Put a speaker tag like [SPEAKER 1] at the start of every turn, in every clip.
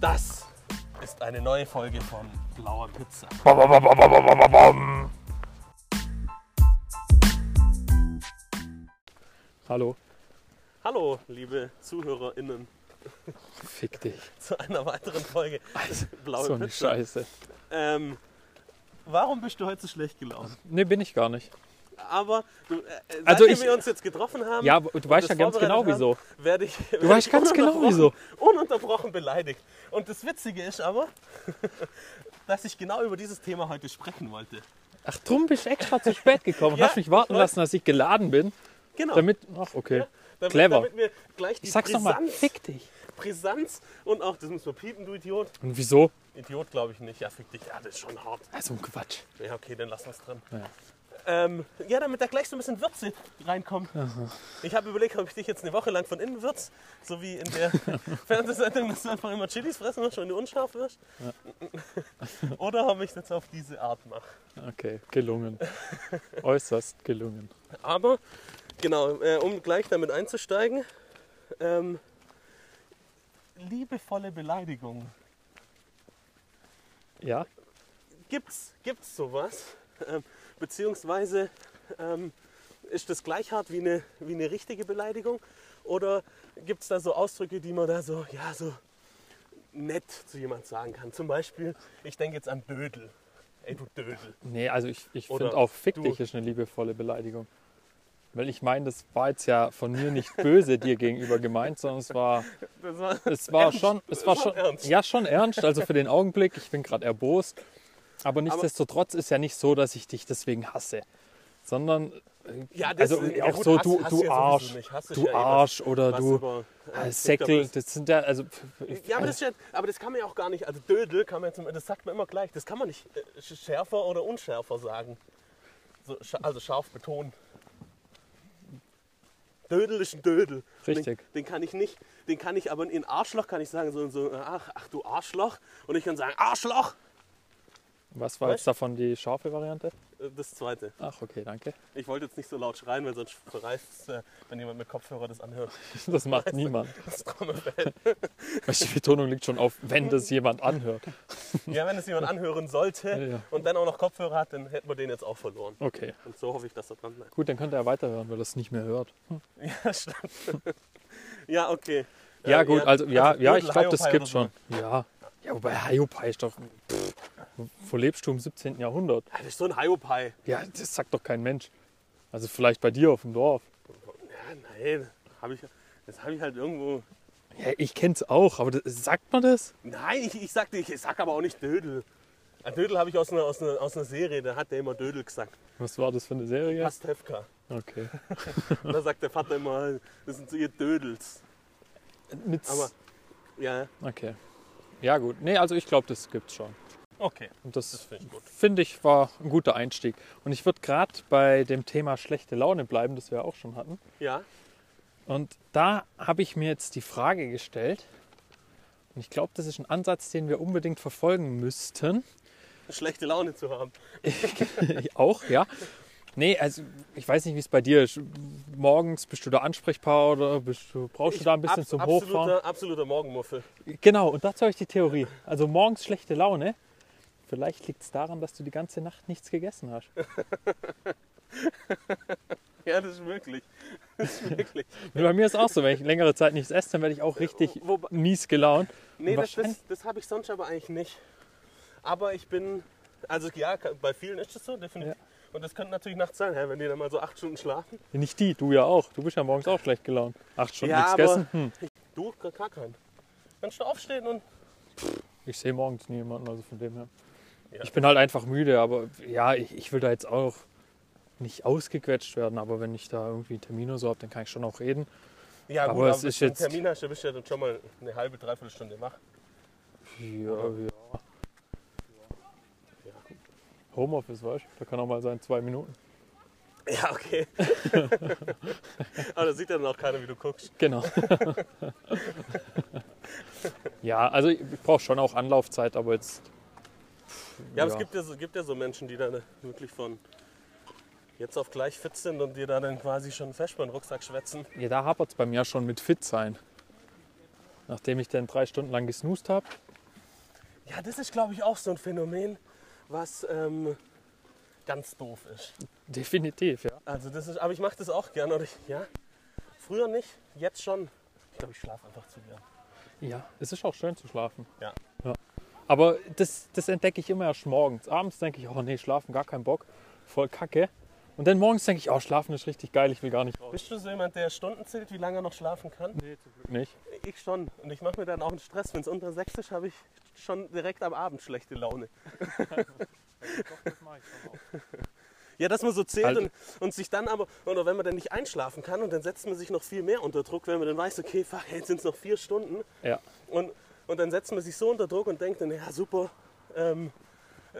[SPEAKER 1] Das ist eine neue Folge von Blauer Pizza.
[SPEAKER 2] Hallo.
[SPEAKER 1] Hallo, liebe ZuhörerInnen,
[SPEAKER 2] Fick dich.
[SPEAKER 1] zu einer weiteren Folge Blaue
[SPEAKER 2] so eine
[SPEAKER 1] Pizza.
[SPEAKER 2] Scheiße.
[SPEAKER 1] Ähm, warum bist du heute so schlecht gelaunt?
[SPEAKER 2] Nee, bin ich gar nicht.
[SPEAKER 1] Aber du, äh, seit
[SPEAKER 2] Also ich-
[SPEAKER 1] wir uns jetzt getroffen haben,
[SPEAKER 2] Ja, du
[SPEAKER 1] und
[SPEAKER 2] weißt ja ganz genau
[SPEAKER 1] vorbereitet
[SPEAKER 2] wieso.
[SPEAKER 1] haben, werde ich,
[SPEAKER 2] Du
[SPEAKER 1] werde
[SPEAKER 2] weißt
[SPEAKER 1] ich
[SPEAKER 2] ganz genau
[SPEAKER 1] ununterbrochen-
[SPEAKER 2] wieso.
[SPEAKER 1] Ununterbrochen beleidigt. Und das Witzige ist aber, dass ich genau über dieses Thema heute sprechen wollte.
[SPEAKER 2] Ach, drum bist du extra zu spät gekommen.
[SPEAKER 1] Ja,
[SPEAKER 2] Hast mich warten lassen, dass ich geladen bin.
[SPEAKER 1] Genau.
[SPEAKER 2] Damit. Ach, okay.
[SPEAKER 1] damit,
[SPEAKER 2] clever.
[SPEAKER 1] damit wir gleich die
[SPEAKER 2] Ich sag's nochmal, fick dich.
[SPEAKER 1] Brisanz und auch, das müssen wir piepen, du Idiot.
[SPEAKER 2] Und wieso?
[SPEAKER 1] Idiot glaube ich nicht. Ja, fick dich. Ja, das ist schon hart.
[SPEAKER 2] Also ein Quatsch.
[SPEAKER 1] Ja, okay, dann lassen wir es drin.
[SPEAKER 2] Ja.
[SPEAKER 1] Ähm, ja, damit da gleich so ein bisschen Würze reinkommt. Ich habe überlegt, ob ich dich jetzt eine Woche lang von innen würz, so wie in der Fernsehsendung, dass du einfach immer Chilis fressen musst, wenn du unscharf wirst. Oder ob ich das auf diese Art mache.
[SPEAKER 2] Okay, gelungen. Äußerst gelungen.
[SPEAKER 1] Aber, genau, äh, um gleich damit einzusteigen, ähm, liebevolle Beleidigung.
[SPEAKER 2] Ja?
[SPEAKER 1] Gibt's, gibt's sowas? Ähm, beziehungsweise ähm, ist das gleich hart wie eine, wie eine richtige Beleidigung? Oder gibt es da so Ausdrücke, die man da so, ja, so nett zu jemand sagen kann? Zum Beispiel, ich denke jetzt an Dödel. Ey, du Dödel.
[SPEAKER 2] Nee, also ich, ich finde auch fick
[SPEAKER 1] du-
[SPEAKER 2] dich ist eine liebevolle Beleidigung. Weil ich meine, das war jetzt ja von mir nicht böse dir gegenüber gemeint, sondern es war,
[SPEAKER 1] war,
[SPEAKER 2] es war
[SPEAKER 1] Ernst.
[SPEAKER 2] schon, es war
[SPEAKER 1] Schon
[SPEAKER 2] schon,
[SPEAKER 1] ernst.
[SPEAKER 2] ja schon ernst. Also für den Augenblick, ich bin gerade erbost. Aber nichtsdestotrotz ist ja nicht so, dass ich dich deswegen hasse, sondern äh,
[SPEAKER 1] ja, das,
[SPEAKER 2] also
[SPEAKER 1] ja
[SPEAKER 2] auch
[SPEAKER 1] gut,
[SPEAKER 2] so
[SPEAKER 1] Hass-
[SPEAKER 2] du,
[SPEAKER 1] Hass
[SPEAKER 2] du Arsch, du
[SPEAKER 1] ja eh
[SPEAKER 2] Arsch oder du
[SPEAKER 1] über-
[SPEAKER 2] äh,
[SPEAKER 1] äh,
[SPEAKER 2] Säckel.
[SPEAKER 1] das-
[SPEAKER 2] sind ja also
[SPEAKER 1] Ja, aber das, ist ja, aber das kann man ja auch gar nicht, also Dödel kann man jetzt, das sagt man immer gleich, das kann man nicht äh, schärfer oder unschärfer sagen. So, also scharf betonen. Dödel ist ein Dödel.
[SPEAKER 2] Richtig.
[SPEAKER 1] Den, den kann ich nicht, den kann ich aber in Arschloch kann ich sagen, so, so ach, ach du Arschloch. Und ich kann sagen, Arschloch!
[SPEAKER 2] Was war
[SPEAKER 1] Weißt-
[SPEAKER 2] jetzt davon die scharfe Variante?
[SPEAKER 1] Äh, Das zweite.
[SPEAKER 2] Ach, okay, danke.
[SPEAKER 1] Ich wollte jetzt nicht so laut schreien, weil sonst verreißt es, äh, wenn jemand mit Kopfhörer das anhört.
[SPEAKER 2] Das macht niemand.
[SPEAKER 1] Das Trommelfell.
[SPEAKER 2] Die Betonung liegt schon auf, wenn das jemand anhört.
[SPEAKER 1] Ja, wenn es jemand anhören sollte
[SPEAKER 2] Ja, ja.
[SPEAKER 1] und dann auch noch Kopfhörer hat, dann hätten wir den jetzt auch verloren.
[SPEAKER 2] Okay,
[SPEAKER 1] Und so hoffe ich, dass er dran bleibt.
[SPEAKER 2] gut, dann könnte er weiterhören, weil er es nicht mehr hört.
[SPEAKER 1] Ja, stimmt. ja, okay.
[SPEAKER 2] Ja,
[SPEAKER 1] Äh,
[SPEAKER 2] gut, also ja, ja ich glaube, das
[SPEAKER 1] oder
[SPEAKER 2] schon. Ja. Ja, wobei Hiopai ist doch. Wo lebst du im 17. Jahrhundert?
[SPEAKER 1] Das ist so ein Hiopai.
[SPEAKER 2] Ja, das sagt doch kein Mensch. Also vielleicht bei dir auf dem Dorf.
[SPEAKER 1] Ja, nein, hab ich, das habe ich halt irgendwo.
[SPEAKER 2] Ja, ich kenn's auch, aber das, sagt man das?
[SPEAKER 1] Nein, ich, ich, sag, ich sag aber auch nicht Dödel. Ein Dödel habe ich aus einer, aus, einer, aus einer Serie, da hat der immer Dödel gesagt.
[SPEAKER 2] Was war das für eine Serie?
[SPEAKER 1] Pastewka.
[SPEAKER 2] Okay.
[SPEAKER 1] Und da sagt der Vater immer, das sind so ihr Dödels.
[SPEAKER 2] Mit
[SPEAKER 1] Aber, ja,
[SPEAKER 2] okay. Ja, gut. Nee, also ich glaube, das gibt's schon.
[SPEAKER 1] Okay.
[SPEAKER 2] Und das,
[SPEAKER 1] Das finde ich gut.
[SPEAKER 2] finde ich war ein guter Einstieg. Und ich würde gerade bei dem Thema schlechte Laune bleiben, das wir auch schon hatten.
[SPEAKER 1] Ja,
[SPEAKER 2] Und da habe ich mir jetzt die Frage gestellt, und ich glaube, das ist ein Ansatz, den wir unbedingt verfolgen müssten.
[SPEAKER 1] schlechte Laune zu haben.
[SPEAKER 2] auch, ja. Nee, also ich weiß nicht, wie es bei dir ist. Morgens bist du da ansprechbar oder bist du, brauchst du da ein bisschen
[SPEAKER 1] Abs-
[SPEAKER 2] zum Hochfahren?
[SPEAKER 1] absoluter, absoluter Morgenmuffel.
[SPEAKER 2] Genau, und dazu habe ich die Theorie. Also morgens schlechte Laune. Vielleicht liegt es daran, dass du die ganze Nacht nichts gegessen hast.
[SPEAKER 1] Ja, das ist möglich. Das ist möglich.
[SPEAKER 2] Bei mir ist auch so, wenn ich längere Zeit nichts esse, dann werde ich auch richtig
[SPEAKER 1] Wobei-
[SPEAKER 2] mies gelaunt.
[SPEAKER 1] Nee, das, das, das habe ich sonst aber eigentlich nicht. Aber ich bin, also ja, bei vielen ist das so, definitiv. Und das könnte natürlich nachts sein, wenn die dann mal so acht Stunden schlafen.
[SPEAKER 2] Nicht die, du ja auch. Du bist ja morgens auch schlecht gelaunt. Acht Stunden
[SPEAKER 1] Ja,
[SPEAKER 2] nichts gegessen. Hm.
[SPEAKER 1] Du, gar gar keinen. Kannst du aufstehen und
[SPEAKER 2] Ich sehe morgens niemanden, also von dem her.
[SPEAKER 1] Ja.
[SPEAKER 2] Ich bin halt einfach müde, aber ja, ich, ich will da jetzt auch nicht ausgequetscht werden, aber wenn ich da irgendwie Termine so habe, dann kann ich schon auch reden.
[SPEAKER 1] ja
[SPEAKER 2] Aber
[SPEAKER 1] gut,
[SPEAKER 2] es
[SPEAKER 1] aber
[SPEAKER 2] ist
[SPEAKER 1] wenn du
[SPEAKER 2] jetzt-
[SPEAKER 1] einen Termin hast, dann bist du ja dann schon mal eine halbe, dreiviertel Stunde wach.
[SPEAKER 2] Ja, ja. Homeoffice, weißt du? Da kann auch mal sein, zwei Minuten.
[SPEAKER 1] Ja, okay. aber da sieht ja dann auch keiner, wie du guckst.
[SPEAKER 2] Genau. ja, also ich brauche schon auch Anlaufzeit, aber jetzt.
[SPEAKER 1] Ja, aber es gibt ja, so, gibt ja so Menschen, die dann wirklich von jetzt auf gleich fit sind und dir da dann quasi schon fest beim Rucksack schwätzen.
[SPEAKER 2] Ja, da hapert es bei mir schon mit fit sein. Nachdem ich dann drei Stunden lang gesnoost habe,
[SPEAKER 1] Ja, das ist, glaube ich, auch so ein Phänomen, was ähm, ganz doof ist.
[SPEAKER 2] Definitiv, ja.
[SPEAKER 1] Also das ist, aber ich mache das auch gern. Oder ich, ja, früher nicht, jetzt schon. Ich glaube, ich schlafe einfach zu gern.
[SPEAKER 2] Ja, es ist auch schön zu schlafen.
[SPEAKER 1] Ja.
[SPEAKER 2] Aber das, das entdecke ich immer erst morgens. Abends denke ich, oh nee, schlafen, gar keinen Bock. Voll kacke. Und dann morgens denke ich, oh, schlafen ist richtig geil, ich will gar nicht raus.
[SPEAKER 1] Bist du so jemand, der Stunden zählt, wie lange er noch schlafen kann?
[SPEAKER 2] Nee, zum Glück nicht.
[SPEAKER 1] Ich schon. Und ich mache mir dann auch einen Stress. Wenn es unter sechs ist, habe ich schon direkt am Abend schlechte Laune. Ja, dass man so zählt
[SPEAKER 2] Also-
[SPEAKER 1] und, und sich dann aber, oder wenn man dann nicht einschlafen kann und dann setzt man sich noch viel mehr unter Druck, wenn man dann weiß, okay, fuck, jetzt sind es noch vier Stunden.
[SPEAKER 2] Ja,
[SPEAKER 1] Und, und dann setzt man sich so unter Druck und denkt dann, ja super, ähm,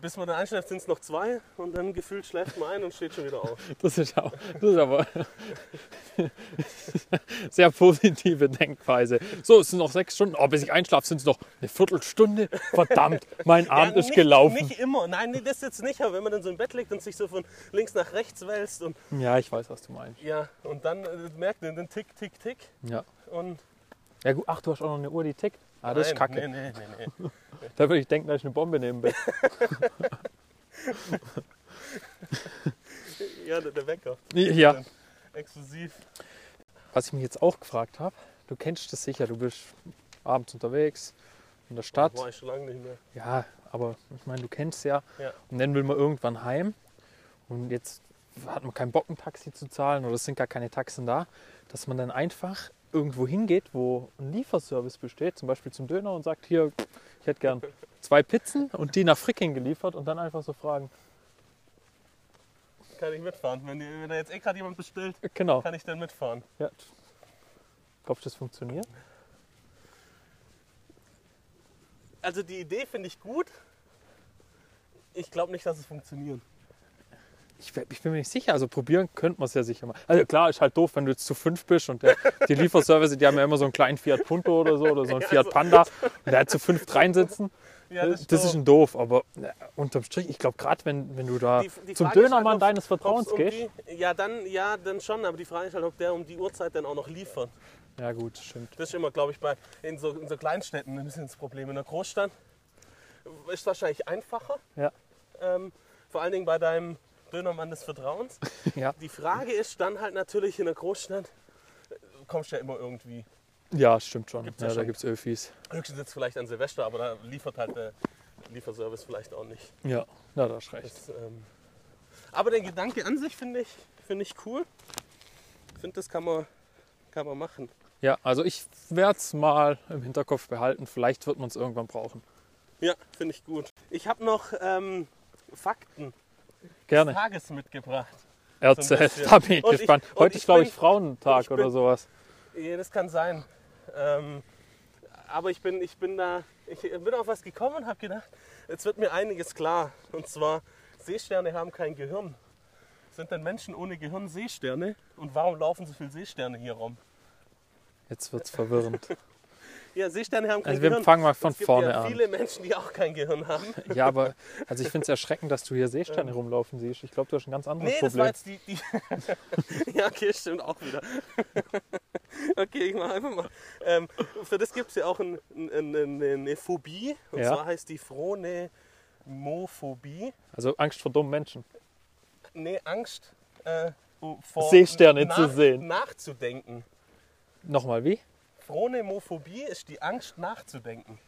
[SPEAKER 1] bis man dann einschläft, sind es noch zwei und dann gefühlt schläft man ein und steht schon wieder auf.
[SPEAKER 2] das ist, auch, das ist aber sehr positive Denkweise. So, es sind noch sechs Stunden. Oh, bis ich einschlafe, sind es noch eine Viertelstunde. Verdammt, mein Abend
[SPEAKER 1] ja,
[SPEAKER 2] ist
[SPEAKER 1] nicht,
[SPEAKER 2] gelaufen.
[SPEAKER 1] Nicht immer, nein, nee, das jetzt nicht, aber wenn man dann so im Bett liegt und sich so von links nach rechts wälzt und
[SPEAKER 2] Ja, ich weiß, was du meinst.
[SPEAKER 1] ja, und dann äh, merkt man den Tick, Tick, Tick
[SPEAKER 2] Ja.
[SPEAKER 1] und
[SPEAKER 2] Ja gut, ach, du hast auch noch eine Uhr, die tickt. Ah, das ist kacke.
[SPEAKER 1] Nee, nee, nee.
[SPEAKER 2] Da würde ich denken, da ist eine Bombe dem Bett.
[SPEAKER 1] Ja, der, Wecker.
[SPEAKER 2] Ja.
[SPEAKER 1] Exklusiv.
[SPEAKER 2] Was ich mich jetzt auch gefragt habe, du kennst das sicher, du bist abends unterwegs in der Stadt.
[SPEAKER 1] War ich schon lange nicht mehr.
[SPEAKER 2] Ja, aber ich meine, du kennst ja.
[SPEAKER 1] Ja.
[SPEAKER 2] Und dann will man irgendwann heim. Und jetzt hat man keinen Bock, ein Taxi zu zahlen oder es sind gar keine Taxen da. Dass man dann einfach irgendwo hingeht, wo ein Lieferservice besteht, zum Beispiel zum Döner und sagt, hier, ich hätte gern zwei Pizzen und die nach Fricking geliefert und dann einfach so fragen.
[SPEAKER 1] Kann ich mitfahren. Wenn, wenn da jetzt eh gerade jemand bestellt,
[SPEAKER 2] Äh, Genau.
[SPEAKER 1] kann ich dann mitfahren.
[SPEAKER 2] Ja. Glaubst du, das funktioniert?
[SPEAKER 1] Also die Idee finde ich gut. Ich glaube nicht, dass es funktioniert.
[SPEAKER 2] Ich, ich bin mir nicht sicher. Also probieren könnte man es ja sicher mal. Also klar, ist halt doof, wenn du jetzt zu fünf bist und der, die Lieferservice, die haben ja immer so einen kleinen Fiat Punto oder so oder so einen
[SPEAKER 1] Ja,
[SPEAKER 2] Fiat Panda und der hat zu fünf reinsitzen.
[SPEAKER 1] Ja,
[SPEAKER 2] das,
[SPEAKER 1] doof.
[SPEAKER 2] ist ein doof, aber na, unterm Strich, ich glaube gerade wenn, wenn du da
[SPEAKER 1] Die- die
[SPEAKER 2] zum
[SPEAKER 1] Frage ist
[SPEAKER 2] Dönermann
[SPEAKER 1] halt, ob-
[SPEAKER 2] deines Vertrauens
[SPEAKER 1] um
[SPEAKER 2] gehst.
[SPEAKER 1] die, ja, dann, ja, dann schon, aber die Frage ist halt, ob der um die Uhrzeit dann auch noch liefert.
[SPEAKER 2] Ja gut, stimmt.
[SPEAKER 1] Das ist immer, glaube ich, bei, in, so, in so Kleinstädten ein bisschen das Problem. In der Großstadt ist wahrscheinlich einfacher.
[SPEAKER 2] Ja.
[SPEAKER 1] Ähm, vor allen Dingen bei deinem Dönermann des Vertrauens.
[SPEAKER 2] Ja.
[SPEAKER 1] Die Frage ist dann halt natürlich in der Großstadt, äh, kommst du ja immer irgendwie.
[SPEAKER 2] ja, stimmt schon.
[SPEAKER 1] Gibt's ja
[SPEAKER 2] ja, da
[SPEAKER 1] schon.
[SPEAKER 2] gibt es Öfis.
[SPEAKER 1] Höchstens jetzt vielleicht an Silvester, aber da liefert halt der Lieferservice vielleicht auch nicht.
[SPEAKER 2] Ja, ja da hast recht.
[SPEAKER 1] Das, ähm, aber der Gedanke an sich finde ich, finde ich cool. Ich finde, das kann man, kann man machen.
[SPEAKER 2] Ja, also ich werde es mal im Hinterkopf behalten. Vielleicht wird man es irgendwann brauchen.
[SPEAKER 1] Ja, finde ich gut. Ich habe noch ähm, Fakten
[SPEAKER 2] Gerne.
[SPEAKER 1] des Tages mitgebracht.
[SPEAKER 2] Erzähl,
[SPEAKER 1] bisschen.
[SPEAKER 2] da bin ich
[SPEAKER 1] Und ich-
[SPEAKER 2] gespannt.
[SPEAKER 1] und
[SPEAKER 2] Heute
[SPEAKER 1] ich
[SPEAKER 2] ist, glaube ich, Frauentag
[SPEAKER 1] ich bin-
[SPEAKER 2] oder sowas.
[SPEAKER 1] Ja, das kann sein. Ähm, aber ich bin, ich bin da, ich bin auf was gekommen und habe gedacht, jetzt wird mir einiges klar. Und zwar, Seesterne haben kein Gehirn. Sind denn Menschen ohne Gehirn Seesterne? Und warum laufen so viele Seesterne hier rum?
[SPEAKER 2] Jetzt wird es verwirrend.
[SPEAKER 1] Ja, Seesterne haben kein
[SPEAKER 2] Also wir
[SPEAKER 1] Gehirn.
[SPEAKER 2] fangen mal von
[SPEAKER 1] es gibt
[SPEAKER 2] vorne
[SPEAKER 1] ja
[SPEAKER 2] an.
[SPEAKER 1] viele Menschen, die auch kein Gehirn haben.
[SPEAKER 2] Ja, aber also ich finde es erschreckend, dass du hier Seesterne rumlaufen siehst. Ich glaube, du hast ein ganz anderes
[SPEAKER 1] Nee, das war
[SPEAKER 2] Problem.
[SPEAKER 1] jetzt die. die ja, okay, stimmt auch wieder. okay, ich mache einfach mal. Ähm, für das gibt es ja auch ein, ein, ein, eine Phobie. Und
[SPEAKER 2] Ja.
[SPEAKER 1] zwar heißt die Phronemophobie.
[SPEAKER 2] Also Angst vor dummen Menschen.
[SPEAKER 1] Nee, Angst äh, vor
[SPEAKER 2] Seesterne zu sehen.
[SPEAKER 1] Nachzudenken.
[SPEAKER 2] Nochmal, wie?
[SPEAKER 1] Phronemophobie ist die Angst nachzudenken.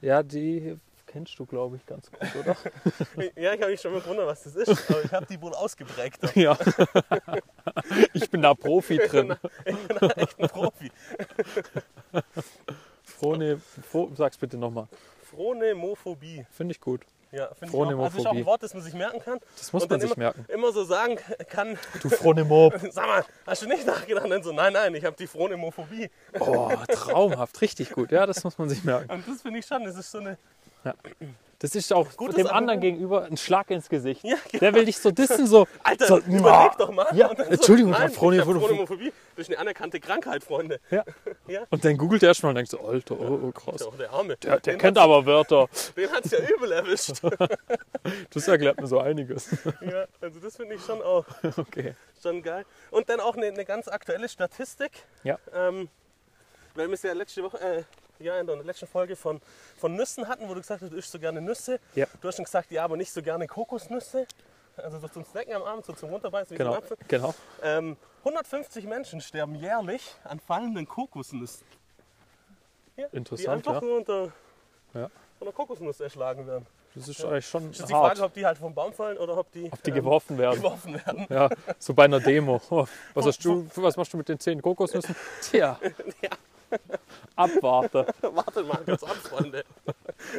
[SPEAKER 2] Ja, die kennst du, glaube ich, ganz gut, oder?
[SPEAKER 1] Ja, ich habe mich schon mal gewundert, was das ist, aber ich habe die wohl ausgeprägt.
[SPEAKER 2] ja. ich bin da Profi drin.
[SPEAKER 1] Ich bin da echt ein Profi.
[SPEAKER 2] Frone, Fro, sag's bitte nochmal.
[SPEAKER 1] Phronemophobie.
[SPEAKER 2] Finde ich gut.
[SPEAKER 1] Ja, finde ich auch. Also ist auch ein Wort, das man sich merken kann.
[SPEAKER 2] Das muss man sich
[SPEAKER 1] immer,
[SPEAKER 2] merken.
[SPEAKER 1] immer so sagen kann,
[SPEAKER 2] Du Phronemob.
[SPEAKER 1] sag mal, hast du nicht nachgedacht? Und so, nein, nein, ich habe die Phronemophobie.
[SPEAKER 2] Oh, traumhaft. Richtig gut. Ja, das muss man sich merken.
[SPEAKER 1] Und das finde ich schon, das ist so eine,
[SPEAKER 2] Das ist auch
[SPEAKER 1] Gutes
[SPEAKER 2] dem anderen
[SPEAKER 1] Argument.
[SPEAKER 2] gegenüber ein Schlag ins Gesicht.
[SPEAKER 1] Ja, genau.
[SPEAKER 2] Der will dich so dissen, so.
[SPEAKER 1] Alter,
[SPEAKER 2] so,
[SPEAKER 1] überleg doch mal.
[SPEAKER 2] Ja,
[SPEAKER 1] dann
[SPEAKER 2] Entschuldigung,
[SPEAKER 1] nein,
[SPEAKER 2] Phronemophobie.
[SPEAKER 1] Das ist eine anerkannte Krankheit, Freunde.
[SPEAKER 2] Ja.
[SPEAKER 1] Ja.
[SPEAKER 2] Und dann googelt er erstmal und denkt so, Alter, oh, oh krass.
[SPEAKER 1] Doch, der Arme.
[SPEAKER 2] Der, der kennt aber Wörter.
[SPEAKER 1] Den hat es ja übel erwischt.
[SPEAKER 2] Das erklärt mir so einiges.
[SPEAKER 1] ja, also das finde ich schon auch
[SPEAKER 2] Okay.
[SPEAKER 1] schon geil. Und dann auch eine, eine ganz aktuelle Statistik.
[SPEAKER 2] Ja.
[SPEAKER 1] Ähm, weil wir es ja letzte Woche, äh, ja in der letzten Folge von, von Nüssen hatten, wo du gesagt hast, du isst so gerne Nüsse.
[SPEAKER 2] Ja.
[SPEAKER 1] Du hast schon gesagt, ja, aber nicht so gerne Kokosnüsse. Also so zum Snacken am Abend, so zum Runterbeißen wie
[SPEAKER 2] Genau.
[SPEAKER 1] Apfel.
[SPEAKER 2] genau.
[SPEAKER 1] Ähm, 150 Menschen sterben jährlich an fallenden Kokosnüssen. Ja, die
[SPEAKER 2] Interessant,
[SPEAKER 1] einfach
[SPEAKER 2] ja.
[SPEAKER 1] nur unter
[SPEAKER 2] Ja.
[SPEAKER 1] einer Kokosnuss erschlagen werden.
[SPEAKER 2] Das ist eigentlich schon
[SPEAKER 1] Das ist die Frage,
[SPEAKER 2] hart,
[SPEAKER 1] ob die halt vom Baum fallen oder ob die,
[SPEAKER 2] ob die
[SPEAKER 1] ähm,
[SPEAKER 2] geworfen werden.
[SPEAKER 1] geworfen werden.
[SPEAKER 2] Ja, so bei einer Demo. Was, hast du, was machst du mit den zehn Kokosnüssen? Tja,
[SPEAKER 1] Ja.
[SPEAKER 2] abwarte.
[SPEAKER 1] Wartet mal kurz ab, Freunde.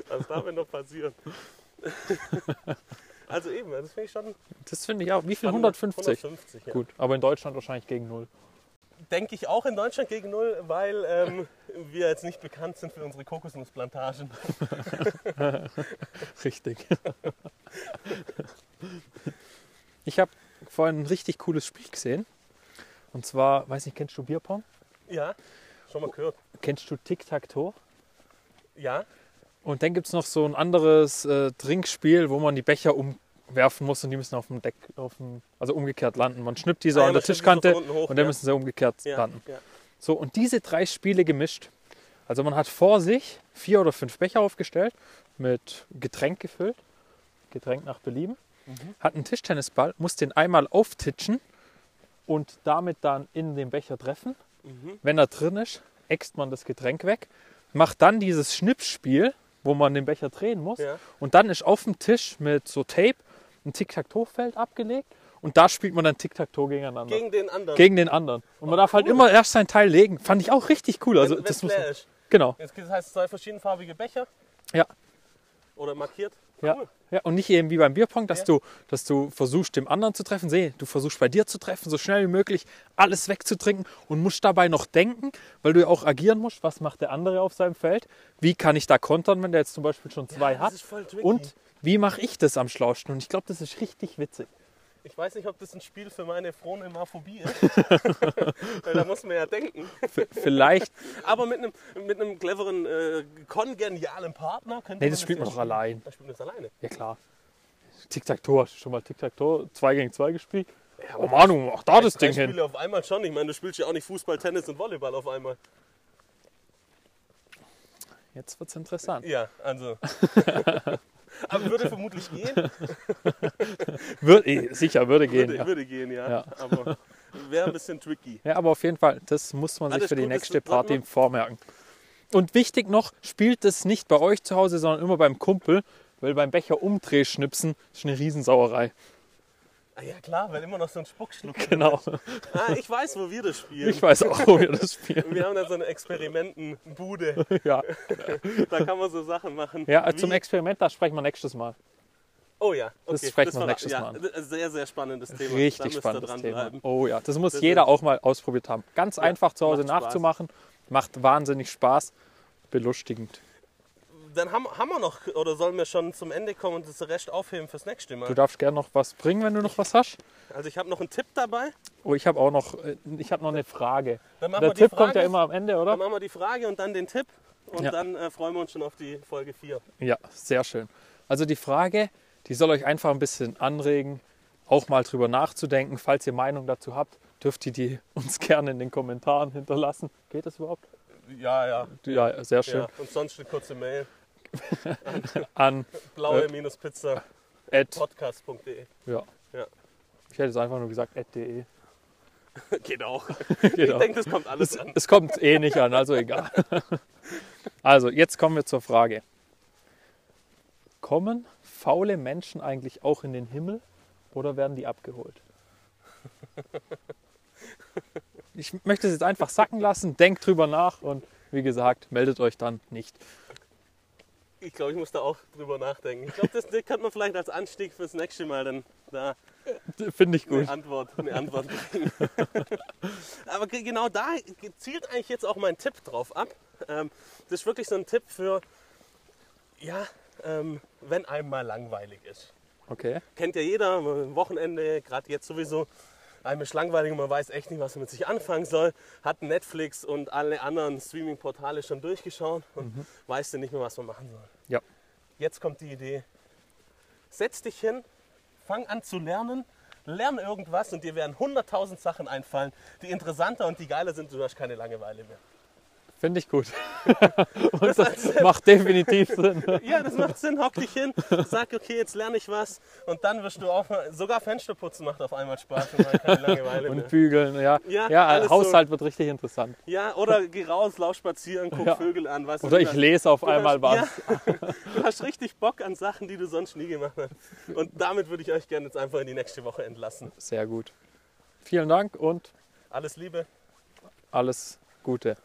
[SPEAKER 1] Was darf denn noch passieren? Also eben, das finde ich schon.
[SPEAKER 2] Das finde ich auch. Wie viel?
[SPEAKER 1] spannend.
[SPEAKER 2] 150?
[SPEAKER 1] 150, ja.
[SPEAKER 2] Gut, aber in Deutschland wahrscheinlich gegen null.
[SPEAKER 1] Denke ich auch in Deutschland gegen null, weil ähm, wir jetzt nicht bekannt sind für unsere Kokosnussplantagen.
[SPEAKER 2] Richtig. Ich habe vorhin ein richtig cooles Spiel gesehen. Und zwar, weiß nicht, kennst du Bierpong?
[SPEAKER 1] Ja, schon mal gehört.
[SPEAKER 2] Kennst du Tic-Tac-Toe?
[SPEAKER 1] Ja,
[SPEAKER 2] Und dann gibt es noch so ein anderes äh, Trinkspiel, wo man die Becher umwerfen muss und die müssen auf dem Deck, auf dem, also umgekehrt landen. Man schnippt die so
[SPEAKER 1] Ah
[SPEAKER 2] an der Tischkante
[SPEAKER 1] hoch,
[SPEAKER 2] und dann
[SPEAKER 1] ja.
[SPEAKER 2] müssen sie umgekehrt
[SPEAKER 1] ja,
[SPEAKER 2] landen.
[SPEAKER 1] ja.
[SPEAKER 2] So, und diese drei Spiele gemischt. Also man hat vor sich vier oder fünf Becher aufgestellt, mit Getränk gefüllt, Getränk nach Belieben,
[SPEAKER 1] Mhm.
[SPEAKER 2] hat einen Tischtennisball, muss den einmal auftitschen und damit dann in den Becher treffen.
[SPEAKER 1] Mhm.
[SPEAKER 2] Wenn er drin ist, äxt man das Getränk weg, macht dann dieses Schnippspiel, wo man den Becher drehen muss.
[SPEAKER 1] Ja.
[SPEAKER 2] Und dann ist auf dem Tisch mit so Tape ein Tic-Tac-Toe-Feld abgelegt und da spielt man dann Tic-Tac-Toe gegeneinander.
[SPEAKER 1] Gegen den anderen.
[SPEAKER 2] Gegen den anderen. Und man darf halt
[SPEAKER 1] cool.
[SPEAKER 2] immer erst sein Teil legen. Fand ich auch richtig cool. Also
[SPEAKER 1] wenn,
[SPEAKER 2] das muss man, genau.
[SPEAKER 1] Jetzt gibt es heißt zwei verschiedenfarbige Becher.
[SPEAKER 2] Ja.
[SPEAKER 1] Oder markiert.
[SPEAKER 2] Ja.
[SPEAKER 1] Cool.
[SPEAKER 2] ja. Und nicht eben wie beim Bierpong, dass,
[SPEAKER 1] Ja.
[SPEAKER 2] du, dass du versuchst, dem anderen zu treffen. Seh, du versuchst bei dir zu treffen, so schnell wie möglich alles wegzutrinken und musst dabei noch denken, weil du ja auch agieren musst. Was macht der andere auf seinem Feld? Wie kann ich da kontern, wenn der jetzt zum Beispiel schon zwei
[SPEAKER 1] das
[SPEAKER 2] hat? Und wie mache ich das am schlausten? Und ich glaube, das ist richtig witzig.
[SPEAKER 1] Ich weiß nicht, ob das ein Spiel für meine Phronemophobie ist. Weil da muss man ja denken.
[SPEAKER 2] V- Vielleicht,
[SPEAKER 1] Aber mit einem, mit einem cleveren, äh, kongenialen Partner könnte
[SPEAKER 2] nee,
[SPEAKER 1] man
[SPEAKER 2] das spielt
[SPEAKER 1] ja
[SPEAKER 2] man doch
[SPEAKER 1] spielen.
[SPEAKER 2] allein.
[SPEAKER 1] Da spielt man das alleine.
[SPEAKER 2] Ja klar. Tic-Tac-Toe, hast du schon mal Tic-Tac-Toe 2 gegen 2 gespielt?
[SPEAKER 1] Ja,
[SPEAKER 2] Oh Manu, mach da das Ding hin.
[SPEAKER 1] Spiele auf einmal schon. Ich meine, du spielst ja auch nicht Fußball, Tennis und Volleyball auf einmal.
[SPEAKER 2] Jetzt wird's interessant.
[SPEAKER 1] Ja, also. Aber würde vermutlich gehen.
[SPEAKER 2] Würde, eh, sicher, würde gehen.
[SPEAKER 1] Würde,
[SPEAKER 2] ja.
[SPEAKER 1] würde gehen, ja.
[SPEAKER 2] Ja.
[SPEAKER 1] Aber wäre ein bisschen tricky.
[SPEAKER 2] Ja, aber auf jeden Fall, das muss man sich
[SPEAKER 1] Alles
[SPEAKER 2] für die
[SPEAKER 1] gut,
[SPEAKER 2] nächste Party vormerken. Und wichtig noch, spielt es nicht bei euch zu Hause, sondern immer beim Kumpel, weil beim Becher umdrehschnipsen ist eine Riesensauerei.
[SPEAKER 1] Ah, ja, klar, weil immer noch so ein Spuckschluck.
[SPEAKER 2] Genau.
[SPEAKER 1] Ah, ich weiß, wo wir das spielen.
[SPEAKER 2] Ich weiß auch, wo wir das spielen.
[SPEAKER 1] Wir haben da so eine Experimentenbude.
[SPEAKER 2] Ja,
[SPEAKER 1] Da kann man so Sachen machen.
[SPEAKER 2] ja
[SPEAKER 1] wie-
[SPEAKER 2] zum Experiment, da sprechen wir nächstes Mal.
[SPEAKER 1] Oh ja, okay.
[SPEAKER 2] Das sprechen wir nächstes
[SPEAKER 1] ja,
[SPEAKER 2] Mal
[SPEAKER 1] ein Sehr, sehr spannendes Thema.
[SPEAKER 2] Richtig spannendes Thema. Oh ja, das muss
[SPEAKER 1] Das
[SPEAKER 2] jeder auch mal ausprobiert haben. Ganz einfach zu Hause
[SPEAKER 1] Spaß.
[SPEAKER 2] nachzumachen. Macht wahnsinnig Spaß. Belustigend.
[SPEAKER 1] Dann haben, haben wir noch, oder sollen wir schon zum Ende kommen und das Rest aufheben fürs nächste
[SPEAKER 2] Du
[SPEAKER 1] Mal?
[SPEAKER 2] darfst gerne noch was bringen, wenn du noch was hast.
[SPEAKER 1] Also ich habe noch einen Tipp dabei.
[SPEAKER 2] Oh, ich habe auch noch, äh, ich habe noch eine Frage.
[SPEAKER 1] Dann machen
[SPEAKER 2] Der
[SPEAKER 1] wir die
[SPEAKER 2] Tipp
[SPEAKER 1] Frage,
[SPEAKER 2] kommt ja immer am Ende, oder?
[SPEAKER 1] Dann machen wir die Frage und dann den Tipp. Und
[SPEAKER 2] Ja.
[SPEAKER 1] dann äh, freuen wir uns schon auf die Folge 4.
[SPEAKER 2] Ja, sehr schön. Also die Frage, die soll euch einfach ein bisschen anregen, auch mal drüber nachzudenken. Falls ihr Meinung dazu habt, dürft ihr die uns gerne in den Kommentaren hinterlassen. Geht das überhaupt?
[SPEAKER 1] Ja, ja.
[SPEAKER 2] Ja, sehr schön.
[SPEAKER 1] ja. Und sonst eine kurze Mail.
[SPEAKER 2] An
[SPEAKER 1] blaue-pizza-podcast.de.
[SPEAKER 2] at, ja.
[SPEAKER 1] Ja.
[SPEAKER 2] Ich hätte es einfach nur gesagt at.de.
[SPEAKER 1] Geht auch.
[SPEAKER 2] Geht
[SPEAKER 1] Ich denke, das kommt alles an.
[SPEAKER 2] Es kommt eh nicht an, also egal. Also, jetzt kommen wir zur Frage. Kommen faule Menschen eigentlich auch in den Himmel oder werden die abgeholt? Ich möchte es jetzt einfach sacken lassen, denkt drüber nach und wie gesagt, meldet euch dann nicht.
[SPEAKER 1] Ich glaube, ich muss da auch drüber nachdenken. Ich glaube, das, könnte man vielleicht als Anstieg fürs nächste Mal dann da
[SPEAKER 2] Finde ich gut.
[SPEAKER 1] eine Antwort, eine Antwort bringen. Aber ge- genau da zielt eigentlich jetzt auch mein Tipp drauf ab. Ähm, das ist wirklich so ein Tipp für, ja, ähm, wenn einem mal langweilig ist.
[SPEAKER 2] Okay.
[SPEAKER 1] Kennt ja jeder, Wochenende, gerade jetzt sowieso, einem ist langweilig und man weiß echt nicht, was man mit sich anfangen soll. Hat Netflix und alle anderen Streaming-Portale schon durchgeschaut und weiß dann nicht mehr, was man machen soll.
[SPEAKER 2] Ja.
[SPEAKER 1] Jetzt kommt die Idee. Setz dich hin, fang an zu lernen, lern irgendwas und dir werden 100.000 Sachen einfallen, die interessanter und die geiler sind. Du hast keine Langeweile mehr.
[SPEAKER 2] Finde ich gut. Und das macht definitiv Sinn.
[SPEAKER 1] Ja, das macht Sinn. Hock dich hin, sag, okay, jetzt lerne ich was und dann wirst du auch mal, sogar Fensterputzen macht auf einmal Spaß und keine Langeweile.
[SPEAKER 2] Und bügeln, ja.
[SPEAKER 1] Ja,
[SPEAKER 2] Ja, Haushalt wird richtig interessant.
[SPEAKER 1] Ja, oder geh raus, lauf spazieren, guck
[SPEAKER 2] Ja.
[SPEAKER 1] Vögel an, was
[SPEAKER 2] Oder ich lese auf
[SPEAKER 1] Du
[SPEAKER 2] einmal was.
[SPEAKER 1] hast- Du hast richtig Bock an Sachen, die du sonst nie gemacht hast. Und damit würde ich euch gerne jetzt einfach in die nächste Woche entlassen.
[SPEAKER 2] Sehr gut. Vielen Dank und
[SPEAKER 1] Alles Liebe.
[SPEAKER 2] alles Gute.